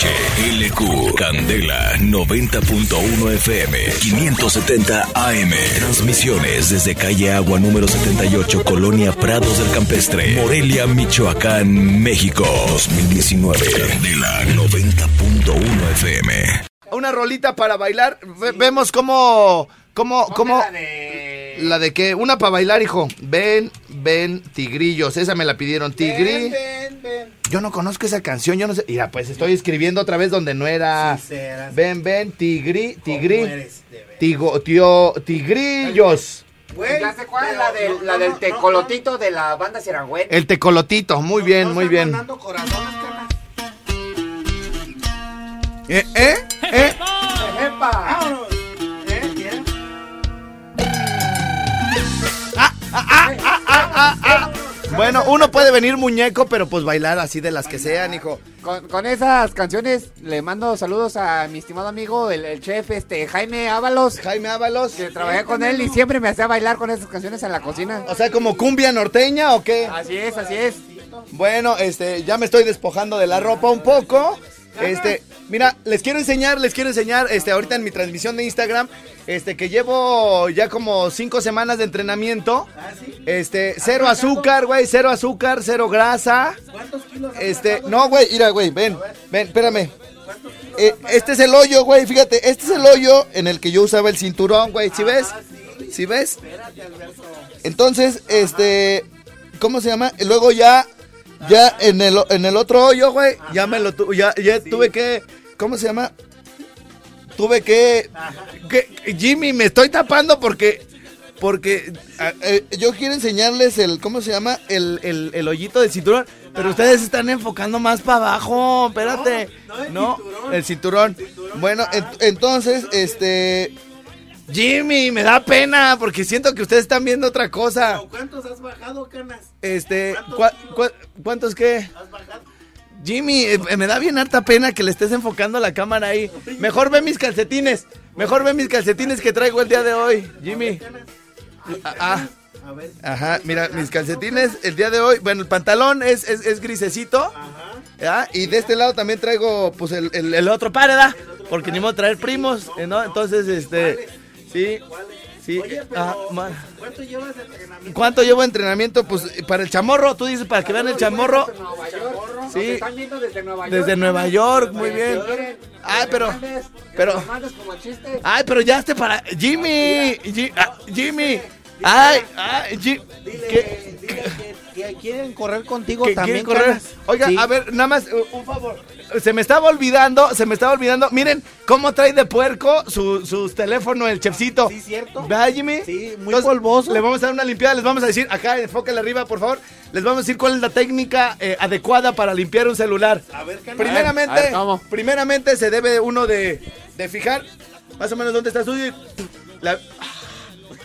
HLQ Candela 90.1 FM 570 AM. Transmisiones desde calle Agua número 78, Colonia Prados del Campestre, Morelia, Michoacán, México. 2019. Candela 90.1 FM. Una rolita para bailar. Ve- vemos cómo. cómo, cómo La de... la de que. Una para bailar, hijo. Ven, ven, tigrillos. Esa me la pidieron. Tigri. Ven, ven. Yo no conozco esa canción, yo no sé. Mira, pues estoy escribiendo otra vez donde no era. Sí, serás. Ven, ven, tigri, ¿Cómo tigri. eres de? Tigo, tío, tigrillos. Güey, ¿Ya sé cuál? pero La, del- no, la no, del no, tecolotito de la banda Sirangüen. El tecolotito, muy no, bien, no muy están bien. mandando corazones, carnal. ¿Eh? ¿Eh? Uno puede venir muñeco, pero pues bailar así de las que sean, hijo. Con, con esas canciones le mando saludos a mi estimado amigo, el, el chef este Jaime Ábalos. Jaime Ábalos. Que trabajé con él y siempre me hacía bailar con esas canciones en la cocina. O sea, como cumbia norteña o qué? Así es, así es. Bueno, este, ya me estoy despojando de la ropa un poco. Este, mira, les quiero enseñar, les quiero enseñar, este, ahorita en mi transmisión de Instagram, este, que llevo ya como cinco semanas de entrenamiento. Este, cero azúcar, güey, cero azúcar, cero grasa. ¿Cuántos kilos Este, no, güey, mira, güey, ven, ven, espérame. Eh, este es el hoyo, güey, fíjate, este es el hoyo en el que yo usaba el cinturón, güey, ¿sí ves? ¿Sí ves? Entonces, este, ¿cómo se llama? Luego ya, ya en el, en el otro hoyo, güey, ya me lo, tu- ya, ya tuve que, ¿cómo se llama? Tuve que, que, Jimmy, me estoy tapando porque, porque a- eh, yo quiero enseñarles el, ¿cómo se llama? El, el, el hoyito del cinturón, pero ustedes están enfocando más para abajo, espérate. No, No, el el cinturón. Bueno, ent- entonces, este... Jimmy, me da pena porque siento que ustedes están viendo otra cosa. ¿Pero ¿Cuántos has bajado, canas? Este, ¿Cuántos ¿cuá- kilos? cuá- ¿cuántos qué? ¿Has bajado? Jimmy, eh, me da bien harta pena que le estés enfocando la cámara ahí. Mejor ve mis calcetines. Mejor ve mis calcetines que traigo el día de hoy, Jimmy. Ah, ah, A ver. ajá, mira, mis calcetines el día de hoy. Bueno, el pantalón es, es, es grisecito. Ajá. ¿ya? Y de este lado también traigo, pues, el, el- el otro par, ¿verdad? Porque ni modo traer primos, eh, ¿no? Entonces, este, sí, sí. Oye, pero ah, ¿cuánto llevas de entrenamiento? ¿Cuánto llevo de entrenamiento? Pues, para el chamorro, tú dices, para que vean el chamorro. Desde Nueva York. Nos Sí. están viendo desde Nueva York. Desde Nueva York, muy bien. Ay, pero, pero- ay, pero ya esté para, Jimmy, Ji- ah, Jimmy, ay, ay, Ji- Dile, ¿qué- dile que, que quieren correr contigo que también, correr? canas. Oiga, Sí. a ver, nada más, uh, un favor. Se me estaba olvidando, se me estaba olvidando. Miren cómo trae de puerco su, sus teléfonos el chefcito. Sí, cierto. ¿Verdad, Jimmy? Sí, muy polvoso. Le vamos a dar una limpiada, les vamos a decir, acá, enfócale arriba, por favor. Les vamos a decir cuál es la técnica eh, adecuada para limpiar un celular. A ver, canas. Primeramente, A ver, ¿cómo? primeramente se debe uno de, de fijar más o menos dónde está sucio. y la-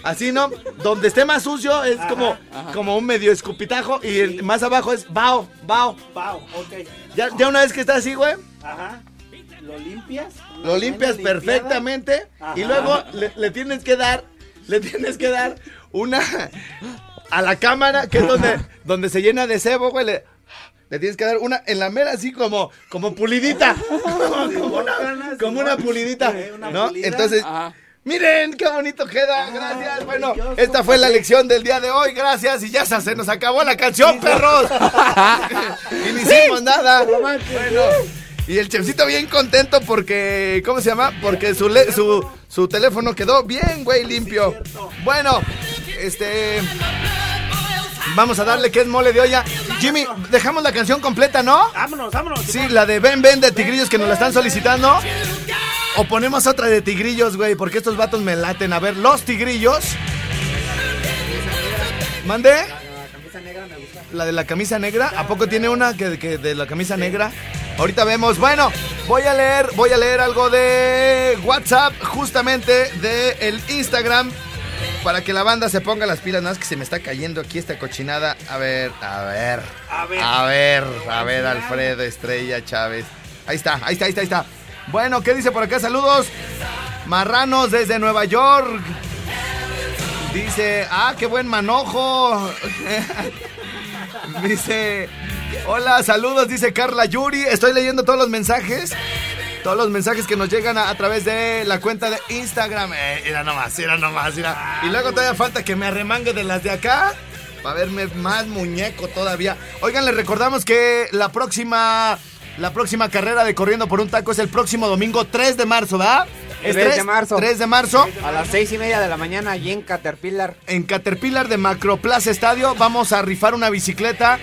así, ¿no? Donde esté más sucio es como, como un medio escupitajo y el más abajo es bao, bao. Pau, ok. Ya, ya una vez que está así, güey, Ajá. ¿Lo limpias? lo Una limpias perfectamente y luego le, le tienes que dar, le tienes que dar una a la cámara que es donde, donde se llena de cebo, güey. Le, le tienes que dar una en la mera así como, como pulidita. como, una, ganas, como una pulidita. Eh, una ¿no? Entonces, Ajá. Miren qué bonito queda. Gracias. Bueno, esta fue la lección del día de hoy. Gracias. Y ya se nos acabó la canción, perros. y ni hicimos nada. Bueno. Y el chefcito bien contento porque, ¿cómo se llama? Porque su, le- su, su teléfono quedó bien, güey, limpio. Bueno, este... Vamos a darle que es mole de olla. Jimmy, dejamos la canción completa, ¿no? Vámonos, vámonos. Sí, la de Ven Ven de Tigrillos que nos la están solicitando. O ponemos otra de Tigrillos, güey, porque estos vatos me laten. A ver, los Tigrillos. ¿Mande? La de la camisa negra. ¿A poco tiene una que, que de la camisa negra? Ahorita vemos. Bueno, voy a leer, voy a leer algo de WhatsApp, justamente de el Instagram. Para que la banda se ponga las pilas, nada más que se me está cayendo aquí esta cochinada. A ver, a ver. A ver. A ver, a ver, Alfredo Estrella Chávez. Ahí está, ahí está, ahí está, ahí está. Bueno, ¿qué dice por acá? Saludos. Marranos desde Nueva York. Dice, ah, qué buen manojo. dice, hola, saludos, dice Carla Yuri. Estoy leyendo todos los mensajes. Todos los mensajes que nos llegan a, través de la cuenta de Instagram. Eh, nomás, mira nomás, mira. Y luego todavía falta que me arremangue de las de acá. Para verme más muñeco todavía. Oigan, les recordamos que la próxima. La próxima carrera de Corriendo por un Taco es el próximo domingo 3 de marzo, ¿verdad? ¿Es 3 de marzo. 3 de marzo. A las seis y media de la mañana allí en Caterpillar. En Caterpillar de Macroplaza Estadio vamos a rifar una bicicleta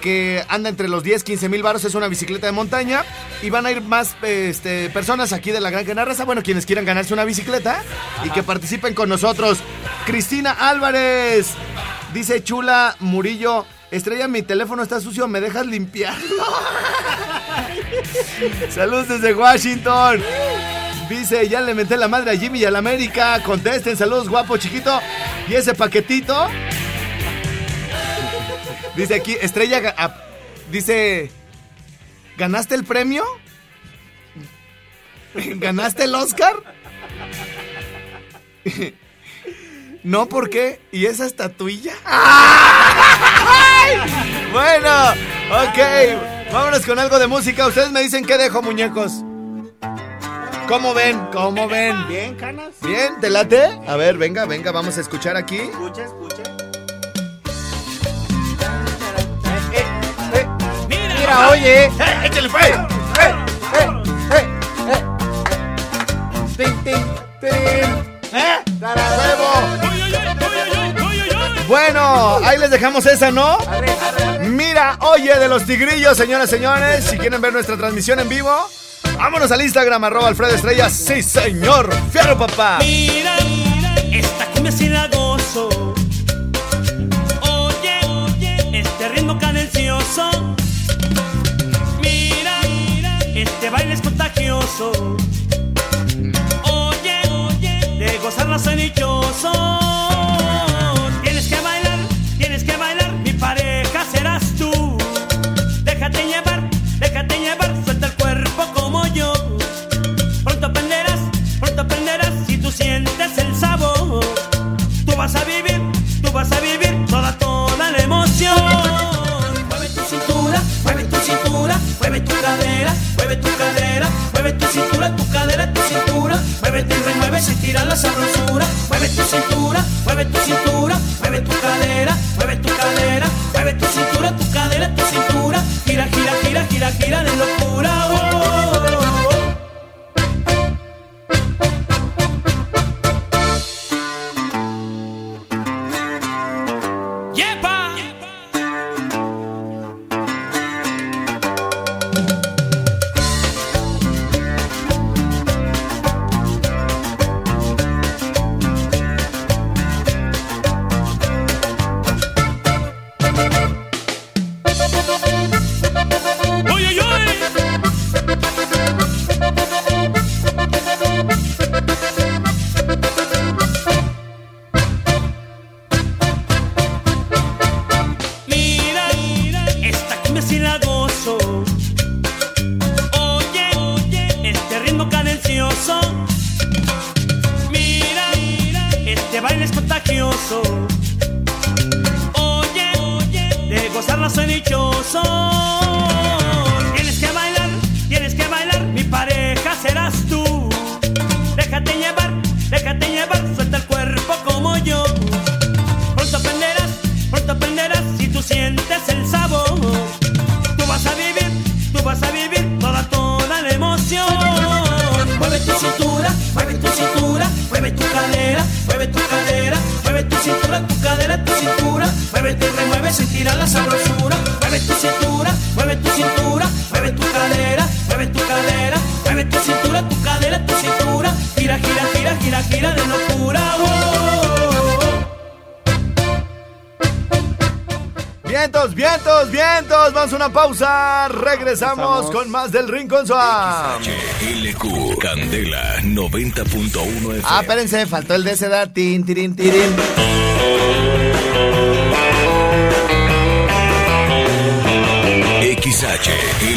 que anda entre los 10, 15 mil baros. Es una bicicleta de montaña. Y van a ir más este, personas aquí de la Gran Canarraza. Bueno, quienes quieran ganarse una bicicleta y que participen con nosotros. Cristina Álvarez. Dice Chula Murillo. Estrella, mi teléfono está sucio, ¿me dejas limpiarlo? Saludos desde Washington. Dice, ya le menté la madre a Jimmy y a la América. Contesten, saludos guapo, chiquito. ¿Y ese paquetito? Dice aquí, Estrella, ah, dice, ¿ganaste el premio? ¿Ganaste el Oscar? No, ¿por qué? ¿Y esa estatuilla? ¡Ay! Bueno, ok. Vámonos con algo de música. Ustedes me dicen qué dejo, muñecos. ¿Cómo ven? ¿Cómo ven? Bien, canas. ¿Bien? ¿Te late? A ver, venga, venga, vamos a escuchar aquí. Escucha, escucha. Mira, oye. ¡Échale, pues! Tin, tin, tin. ¿Eh? Bueno, ahí les dejamos esa, ¿no? Mira, oye de los tigrillos, señoras y señores. Si quieren ver nuestra transmisión en vivo, vámonos al Instagram, arroba Alfredo Estrella. Sí, señor. Fierro, papá. Mira, esta cumbia sí la gozo. Oye, oye, este ritmo cadencioso. Mira, este baile es contagioso. Oye, oye, de gozarla soy dichoso. Muévete y remueve, se tira la sabrosura. Mueve tu cintura, mueve tu cintura, mueve tu cadera, mueve tu cadera, mueve tu cintura, tu cadera, tu cintura. Gira, gira, gira, gira, gira de locura. Oh, oh, oh, oh. Vientos, vientos, vientos. Vamos a una pausa. Regresamos con más del Rincón Suave. HLQ Candela 90.1 FM. Ah, espérense, faltó el de esa edad. Tin, tirin, tirin. XH,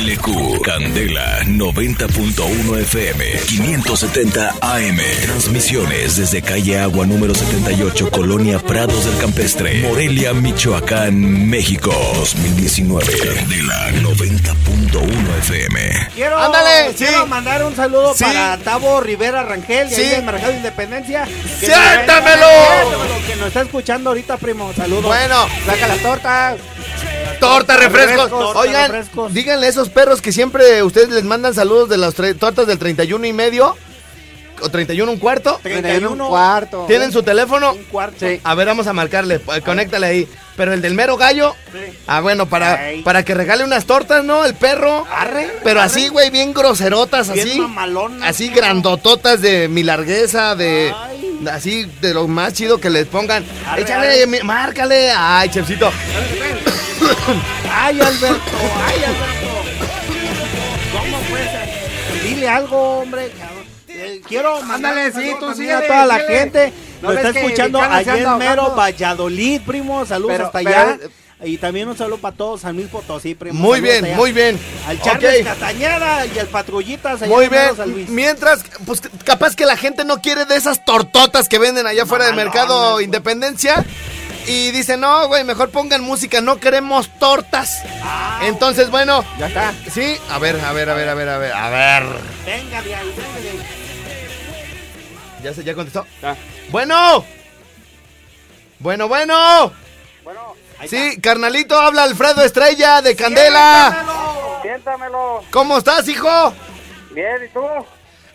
LQ, Candela 90.1 FM, 570 AM. Transmisiones desde calle Agua número 78, Colonia Prados del Campestre, Morelia, Michoacán, México. 2019, Candela 90.1 FM. Quiero, Ándale, quiero sí. mandar un saludo Sí. para Tavo Rivera Rangel, Sí. del Mercado de Independencia. que ¡Siéntamelo! Siéntamelo, Que nos está escuchando ahorita, primo. Saludos. Bueno, Saca las tortas. Torta, refrescos. refrescos, Oigan, refrescos. díganle a esos perros que siempre ustedes les mandan saludos de las tortas del 31 y medio o 31 un cuarto. 31 un cuarto. ¿Tienen su teléfono? Un cuarto. Sí. A ver, vamos a marcarle, eh, conéctale ahí. Pero el del mero gallo, Sí. ah, bueno, para, Ay. para que regale unas tortas, ¿no? El perro. Arre, Pero arre. así, güey, bien groserotas, Bien así. mamalonas, Así grandototas de mi largueza, de. Ay. Así, de lo más chido que les pongan. Arre, Échale, arre. márcale. Ay, chefcito. Ay, Alberto. Ay, Alberto. ¿Cómo puede ser? Dile algo, hombre. Eh, Quiero mandarle sí, tú también a síguele, toda la síguele. gente. ¿No Nos ves está escuchando allá en mero? Valladolid, primo. Saludos Pero- hasta pero- allá. Y también un saludo para todos, San Luis Potosí, primo. Muy Saludos bien, allá. muy bien. Al Charles Ok. Castañeda y al Patrullitas allá Muy San bien. Luis. Mientras, pues capaz que la gente no quiere de esas tortotas que venden allá fuera del mercado güey. Independencia. Y dice, no, güey, mejor pongan música, no queremos tortas. Ah, Entonces, bueno, Ya está. sí, a ver, a ver, a ver, a ver, a ver, a ver. Venga de ahí, venga de ahí. Ya se, ya contestó. Ya. Bueno. Bueno, bueno. Bueno, ahí Sí, carnalito, habla Alfredo Estrella de Candela. Siéntamelo. ¿Cómo estás, hijo? Bien, ¿y tú?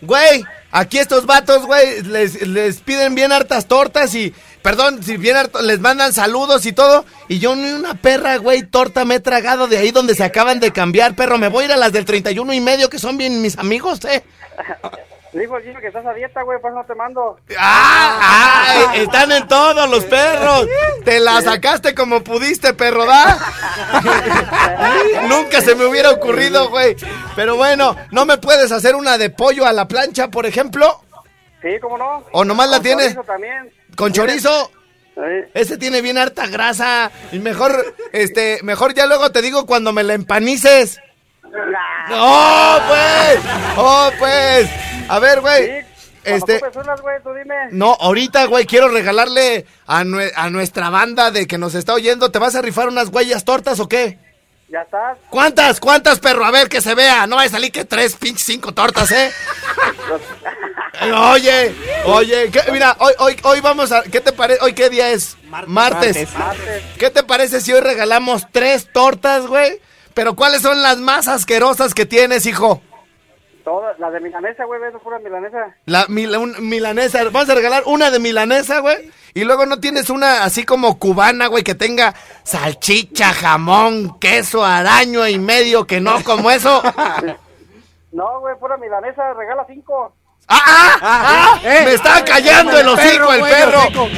Güey, aquí estos vatos, güey, les, les piden bien hartas tortas y, perdón, si bien harto, les mandan saludos y todo. Y yo ni una perra, güey, torta me he tragado de ahí donde se acaban de cambiar, perro. Me voy a ir a las del 31 y medio, que son bien mis amigos, eh. Dijo el que estás a dieta, güey, pues no te mando. ¡Ah! ah, Están en todos los perros. Te la sacaste como pudiste, perro, ¿da? Nunca se me hubiera ocurrido, güey. Pero bueno, ¿no me puedes hacer una de pollo a la plancha, por ejemplo? Sí, ¿cómo no? ¿O nomás la Con tienes? chorizo también. ¿Con chorizo? Sí. Ese tiene bien harta grasa. Y mejor, este, mejor ya luego te digo cuando me la empanices. ¡Oh, pues! ¡Oh, pues! A ver, güey. Sí, Este. unas, güey, tú dime. No, ahorita, güey, quiero regalarle a, nue- a nuestra banda de que nos está oyendo. ¿Te vas a rifar unas huellas tortas o qué? Ya estás. ¿Cuántas? ¿Cuántas, perro? A ver, que se vea. No va a salir que tres, pinches cinco tortas, ¿eh? Eh, Oye, oye, ¿qué- mira, hoy, hoy, hoy vamos a... ¿Qué te parece? ¿Hoy qué día es? Martes. Martes. Martes. ¿Qué te parece si hoy regalamos tres tortas, güey? Pero ¿cuáles son las más asquerosas que tienes, hijo? Todas, las de milanesa, güey, ves, pura milanesa. La mila- un- milanesa. Vamos a regalar una de milanesa, güey. Y luego no tienes una así como cubana, güey, que tenga salchicha, jamón, queso, araño y medio, que no como eso. No, güey, pura milanesa, regala cinco. ¡Ah! ah! eh, ¡Me está ah, callando el el hocico perro, el güey, perro! el hocico.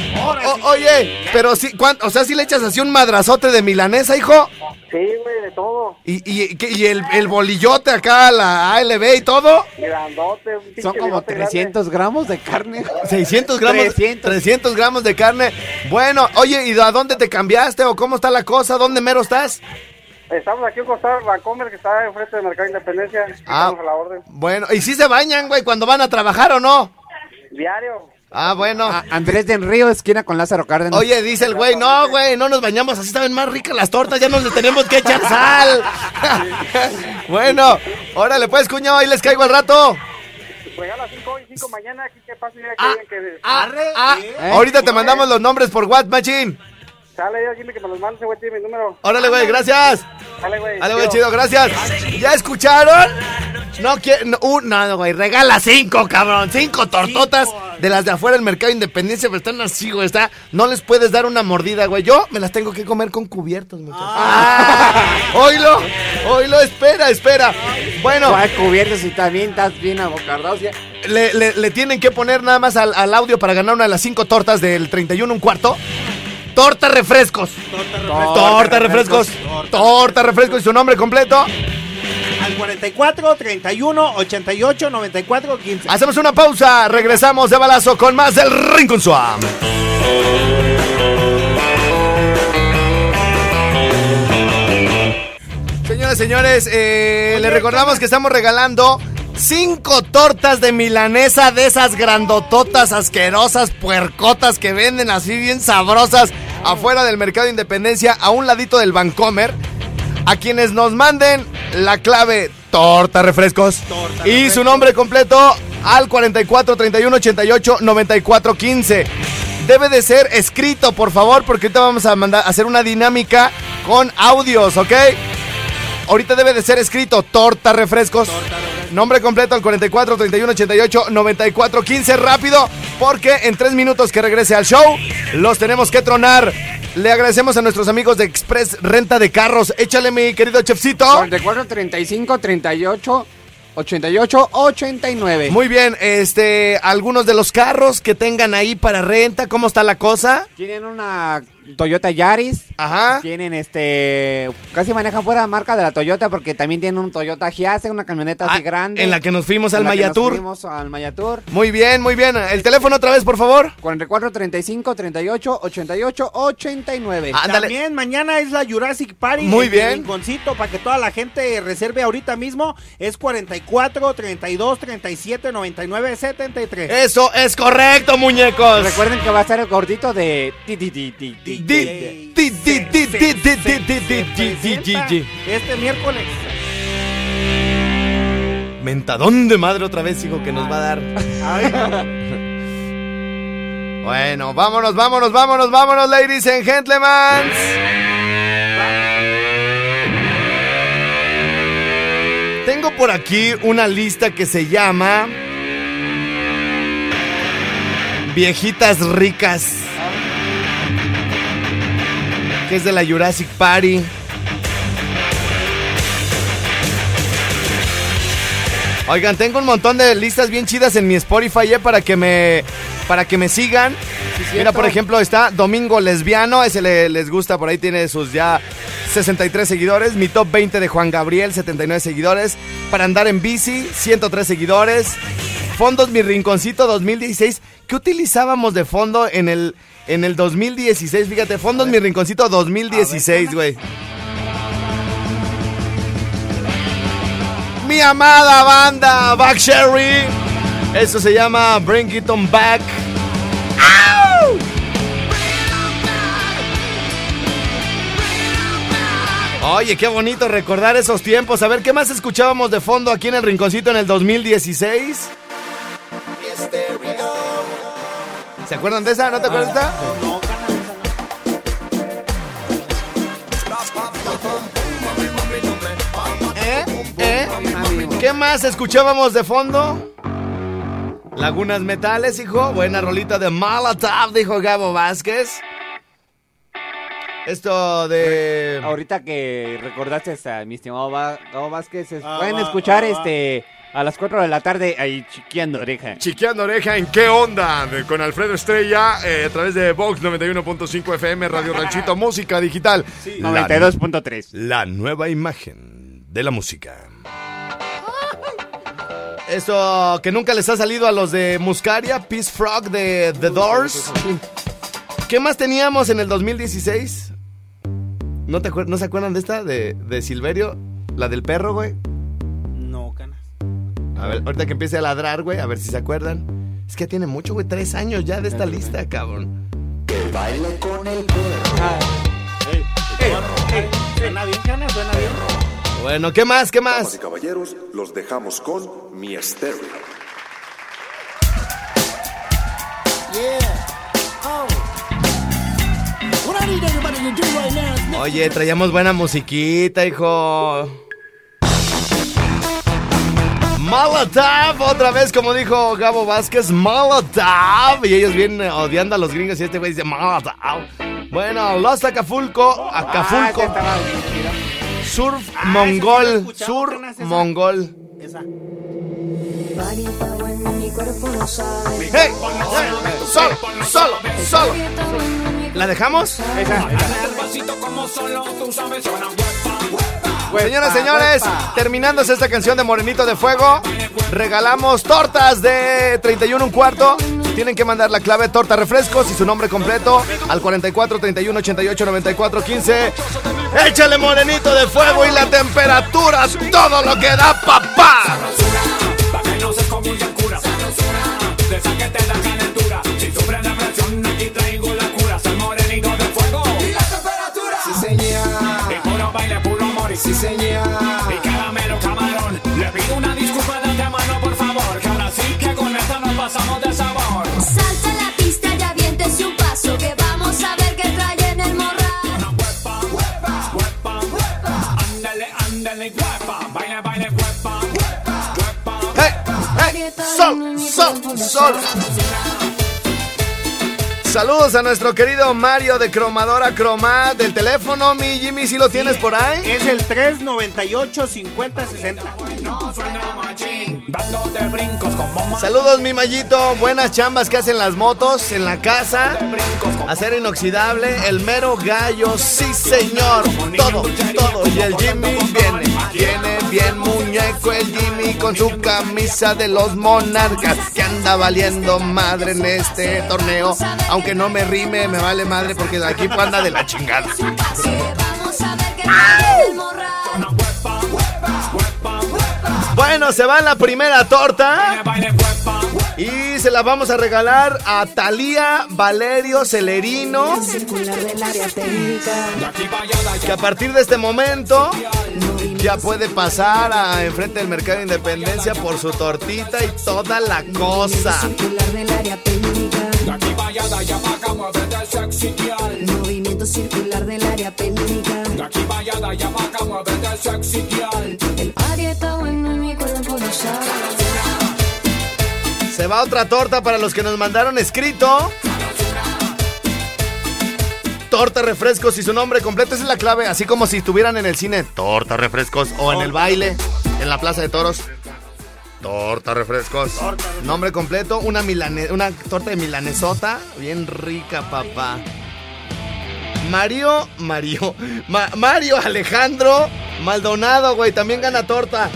O- oye, pero sí, ¿cuán- o sea, si le echas así un madrazote de milanesa, hijo. Sí, güey, de todo. Y, y, ¿qué- y el, el bolillote acá, la ALB y todo. Grandote, un Son como bigote grande. 300 gramos de carne. 600 gramos, 300. 300 gramos de carne. Bueno, oye, ¿y a dónde te cambiaste o cómo está la cosa? ¿Dónde mero estás? Estamos aquí en costado Vancomer, que está enfrente del Mercado Independencia. Ah, Estamos a la orden. bueno, ¿y si se bañan, güey, cuando van a trabajar o no? Diario. Ah, bueno. Ah, Andrés del Río, esquina con Lázaro Cárdenas. Oye, dice el güey, no, güey, no nos bañamos, así saben más ricas las tortas, ya no le tenemos que echar sal. bueno, órale, pues, cuñado, ahí les caigo al rato. Regala cinco hoy, cinco mañana. Aquí que pase, ya que Ah, que... ah, Arre, ah, ¿eh? ahorita te mandamos los nombres por WhatsApp, machín. Sale, ya Jimmy, que me los mande ese güey, tiene mi número. Órale, güey, gracias. Sale, güey. Dale, güey, chido, gracias. ¿Ya escucharon? No quiero, no, un- no, güey, regala cinco, cabrón, cinco tortotas de las de afuera del mercado de Independencia, pero están así, güey, está, no les puedes dar una mordida, güey, yo me las tengo que comer con cubiertos, muchachos. Ah, oílo, oílo, espera, espera. Bueno, ¿Cuál cubierto si también estás bien abocardado? Ya- le, le- le tienen que poner nada más al, al audio para ganar una de las cinco tortas del 31 un cuarto. Torta refrescos. Torta refrescos. Torta refrescos y su nombre completo. Al 44, 31, 88, 94, 15. Hacemos una pausa, regresamos de balazo con más del Rincón Swam. Señoras señores, eh, les recordamos que estamos regalando cinco tortas de milanesa de esas grandototas, asquerosas, puercotas que venden así bien sabrosas afuera del Mercado Independencia, a un ladito del Vancomer. A quienes nos manden la clave torta refrescos y su nombre completo al 44 31 88 94 15. Debe de ser escrito, por favor, porque ahorita vamos a mandar a hacer una dinámica con audios, ¿ok? Ahorita debe de ser escrito torta refrescos. Nombre completo al 44 31 88 94 15 rápido porque en tres minutos que regrese al show los tenemos que tronar. Le agradecemos a nuestros amigos de Express Renta de Carros. Échale mi querido chefcito. 44, 35, 38, 88, 89. Muy bien, este, algunos de los carros que tengan ahí para renta, ¿cómo está la cosa? Tienen una Toyota Yaris. Ajá. Tienen este. Casi manejan fuera la marca de la Toyota porque también tienen un Toyota Hiace, una camioneta así Ah, grande. en la que nos fuimos al En la que nos Mayatur. fuimos al Mayatur. Muy bien, muy bien. El teléfono otra vez, por favor. 44, 35, 38, 88, 89. Ándale. También mañana es la Jurassic Party. Muy en bien. el Rinconcito para que toda la gente reserve ahorita mismo. Es 44, 32, 37, 99, 73. Eso es correcto, muñecos. Recuerden que va a estar el gordito de. ti, ti, ti, este miércoles. Mentadón de madre otra vez, hijo, que nos va a dar. Bueno, vámonos, vámonos, vámonos, vámonos, ladies and gentlemen. Tengo por aquí una lista que se llama Viejitas ricas. Que es de la Jurassic Party. Oigan, tengo un montón de listas bien chidas en mi Spotify eh, para que me para que me sigan. Mira, por ejemplo, está Domingo Lesbiano, ese le- les gusta, por ahí tiene sus ya 63 seguidores. Mi top 20 de Juan Gabriel, 79 seguidores. Para andar en bici, 103 seguidores. Fondos Mi Rinconcito 2016. ¿Qué utilizábamos de fondo en el, en el 2016? Fíjate, Fondos Mi Rinconcito 2016, güey. Mi amada banda, Back Sherry. Eso se llama Bring It On Back. ¡Au! Oye, qué bonito recordar esos tiempos. A ver, ¿qué más escuchábamos de fondo aquí en el Rinconcito en el 2016? ¿Se acuerdan de esa? ¿No te acuerdas de esta? ¿Eh? ¿Eh? ¿Qué más escuchábamos de fondo? Lagunas Metales, hijo. Buena rolita de Molotov, dijo Gabo Vázquez. Esto de... Ahorita que recordaste a mi estimado Gabo Vázquez, es- Ah, pueden escuchar ah, este a las 4 de la tarde ahí chiqueando oreja. Chiqueando oreja en qué onda con Alfredo Estrella eh, a través de Vox 91.5 FM Radio Ranchito Música Digital. La- 92.3. La nueva imagen de la música. Eso que nunca les ha salido a los de Muscaria, Peace Frog de The Doors. ¿Qué más teníamos en el 2016? ¿No, te acuer- ¿no se acuerdan de esta? De, de Silverio, la del perro, güey. A ver, ahorita que empiece a ladrar, güey, a ver si se acuerdan. Es que tiene mucho, güey, tres años ya de esta lista, cabrón. Suena bien, canas, suena bien. Bueno, ¿qué más? ¿Qué Damas y más? caballeros, los dejamos con Mi Estéreo. Oye, traíamos buena musiquita, hijo. Molotov, otra vez, como dijo Gabo Vázquez, Molotov. Y ellos vienen odiando a los gringos y este güey dice Molotov. Bueno, Los Acapulco, Acapulco, Ah. Surf Ah, sí Mongol, escuchado, Sur apenas esa. Mongol. Esa. ¡Hey! hey, ¡Solo! ¡Solo! ¡Solo! ¿La dejamos? Esa. Señoras, señores, terminándose esta canción de Morenito de Fuego, regalamos tortas de 31 un cuarto tienen que mandar la clave torta refrescos y su nombre completo al 44 31 88 94 15. Échale morenito de fuego y la temperatura, todo lo que da papá. Señor. Y caramelo, camarón. Le pido una disculpa de antemano, por favor. Que ahora sí que con esta nos pasamos de sabor. Salta la pista y aviéntese un paso que vamos a ver qué trae en el morral. Huepa, huepa, huepa, huepa. Ándale, ándale, huepa. Baile, baile, huepa. Huepa. ¡Hey! ¡Hey! ¡Sol! ¡Sol! ¡Sol! Saludos a nuestro querido Mario de Cromadora Cromat del teléfono, mi Jimmy, si lo tienes por ahí. Es el 398 50 60. Dándote brincos como Saludos, mi Mayito. Buenas chambas que hacen las motos en la casa. Acero inoxidable, el mero gallo, sí señor. Todo, todo. Y el Jimmy viene, viene bien muñeco el Jimmy con su camisa de los monarcas que anda valiendo madre en este torneo. Aunque no me rime, me vale madre porque el equipo anda de la chingada. Que Bueno, se va la primera torta. Y se la vamos a regalar a Talía Valerio Celerino. Que a partir de este momento ya puede pasar a enfrente del Mercado de Independencia por su tortita y toda la cosa. Circular del área técnica. aquí para allá, de allá para acá, muévete sexy girl. Movimiento circular del área técnica. De aquí para allá, de allá para acá, muévete sexy girl. El área está bueno y mi cuerpo lo sabe. Se va otra torta para los que nos mandaron escrito. Torta refrescos y su nombre completo esa es la clave, así como si estuvieran en el cine. Torta refrescos o en el baile, en la Plaza de Toros. Torta refrescos. Nombre completo, una milane una torta de milanesota, bien rica, papá. Mario, Mario, Ma- Mario Alejandro Maldonado, güey, también gana torta.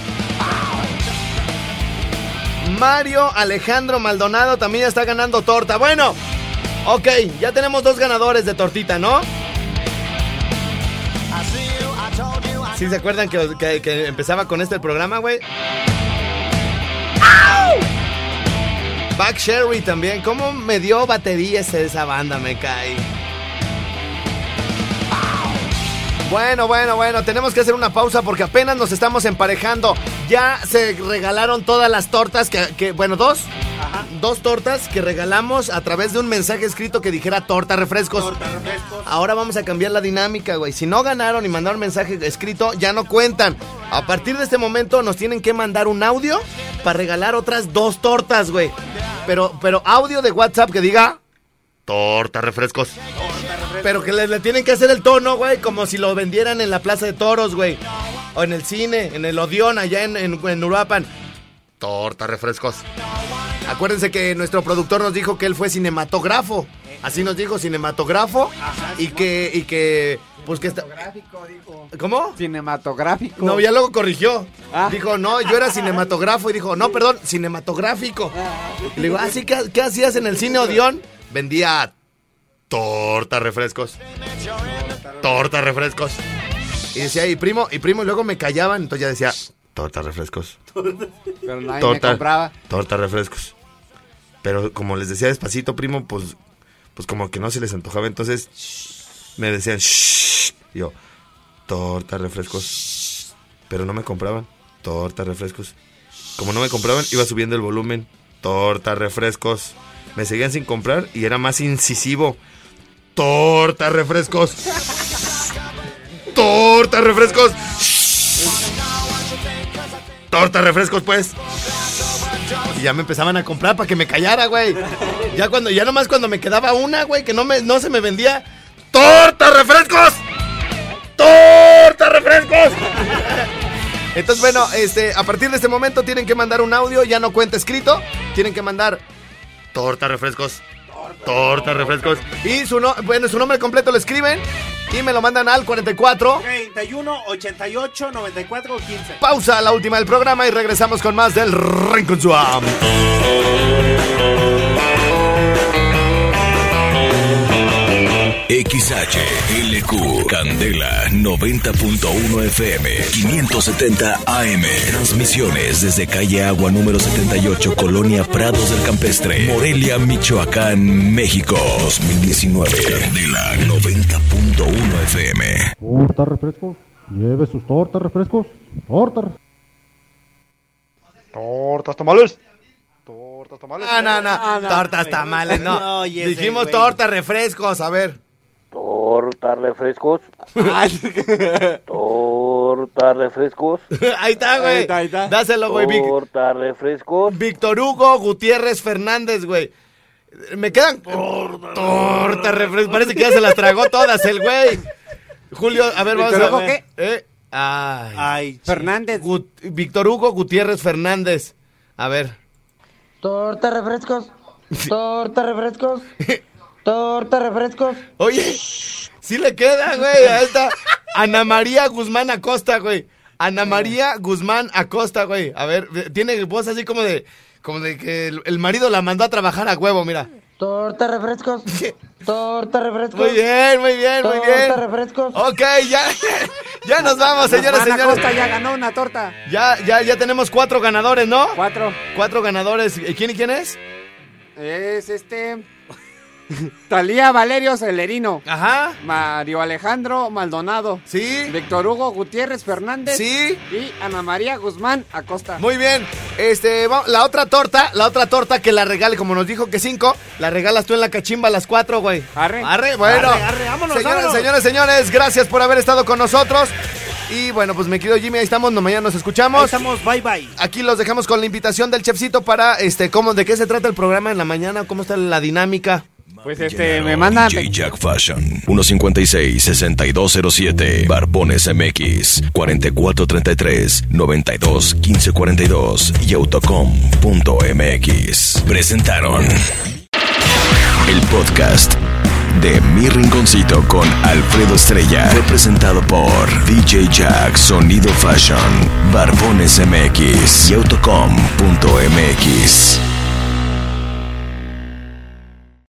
Mario Alejandro Maldonado también está ganando torta. Bueno, ok, ya tenemos dos ganadores de tortita, ¿no? ¿Sí se acuerdan que, que- empezaba con este el programa, güey? Back Sherry también. ¿Cómo me dio baterías esa banda? Me cae. Bueno, bueno, bueno, tenemos que hacer una pausa porque apenas nos estamos emparejando. Ya se regalaron todas las tortas que, que- bueno, dos. Dos tortas que regalamos a través de un mensaje escrito que dijera torta refrescos. Torta, refrescos. Ahora vamos a cambiar la dinámica, güey. Si no ganaron y mandaron mensaje escrito, ya no cuentan. A partir de este momento nos tienen que mandar un audio para regalar otras dos tortas, güey. Pero, pero audio de WhatsApp que diga torta refrescos. Pero que le, le tienen que hacer el tono, güey, como si lo vendieran en la Plaza de Toros, güey. O en el cine, en el Odeón, allá en, en, en Uruapan. Torta refrescos. Acuérdense que nuestro productor nos dijo que él fue cinematógrafo. Así nos dijo, cinematógrafo. Y que, y que, pues que está... Cinematográfico, dijo. ¿Cómo? Cinematográfico. No, ya luego corrigió. Ah. Dijo, no, yo era cinematógrafo. Y dijo, no, perdón, cinematográfico. Y le digo, ah, sí, ¿qué, qué hacías en el cine Odeón? Vendía torta refrescos. Torta refrescos. Y decía, y primo, y primo, y luego me callaban. Entonces ya decía, torta refrescos. Pero nadie Torta. me compraba. Torta refrescos. Pero como les decía despacito, primo, pues, pues como que no se les antojaba. Entonces me decían, shh. Yo, torta refrescos. Pero no me compraban. Torta refrescos. Como no me compraban, iba subiendo el volumen. Torta refrescos. Me seguían sin comprar y era más incisivo. Torta refrescos. Torta refrescos. Torta refrescos, pues. Y ya me empezaban a comprar para que me callara, güey. Ya cuando, ya nomás cuando me quedaba una, güey, que no me, no se me vendía. ¡Torta refrescos! ¡Torta refrescos! Entonces, bueno, este, a partir de este momento tienen que mandar un audio, ya no cuenta escrito. Tienen que mandar torta refrescos. Torta refrescos. Y su no, bueno, su nombre completo lo escriben y me lo mandan al 44. 31 88 94 15. Pausa la última del programa y regresamos con más del Rincón Swam. XHLQ Candela 90.1 FM 570 AM. Transmisiones desde calle Agua número 78, Colonia Prados del Campestre, Morelia, Michoacán, México. 2019. Candela 90.1 FM. Tortas, refrescos. Lleve sus tortas, refrescos. Tortas. Tortas, tamales. Tortas, tamales. No, no, no. Ah, no, tortas, tamales, no. Dijimos tortas, refrescos, a ver. Torta, refrescos. Torta, refrescos. ahí está, güey. Ahí está, ahí está. Dáselo, güey. Vic- Torta, refrescos. Víctor Hugo Gutiérrez Fernández, güey. Me quedan torta, refrescos. Parece que ya se las tragó todas el güey. Julio, a ver, vamos ¿Víctor a Hugo ver. Eh, ay. Ay. Fernández. Gut- Víctor Hugo Gutiérrez Fernández. A ver. Torta, refrescos. Torta, refrescos. Torta, refrescos. Oye, sí le queda, güey. Ahí está. Ana María Guzmán Acosta, güey. Ana María Guzmán Acosta, güey. A ver, tiene voz así como de. Como de que el, el marido la mandó a trabajar a huevo, mira. Torta, refrescos. Torta, refrescos. Muy bien, muy bien, muy bien. Torta, refrescos. Ok, ya, ya nos vamos, señores, Guzmán señores. Acosta ya ganó una torta. Ya, ya, ya tenemos cuatro ganadores, ¿no? Cuatro. Cuatro ganadores. ¿Y ¿Quién y quién es? Es este. Talía Valerio Celerino. Ajá. Mario Alejandro Maldonado. Sí. Víctor Hugo Gutiérrez Fernández. Sí. Y Ana María Guzmán Acosta. Muy bien. Este, la otra torta, la otra torta que la regale, como nos dijo que cinco, la regalas tú en la cachimba a las cuatro, güey. Arre. Arre, bueno. Arre, arre, vámonos, señores, vámonos. señores, señores, gracias por haber estado con nosotros. Y bueno, pues me querido Jimmy, ahí estamos, no, mañana nos Ahí escuchamos. estamos, bye bye. Aquí los dejamos con la invitación del chefcito para, este, cómo, de qué se trata el programa en la mañana, cómo está la dinámica. Pues este, me mandan. DJ Jack Fashion 156-6207 Barbones MX 4433-921542 y autocom.mx presentaron el podcast de Mi Rinconcito con Alfredo Estrella fue presentado por DJ Jack Sonido Fashion Barbones MX y autocom.mx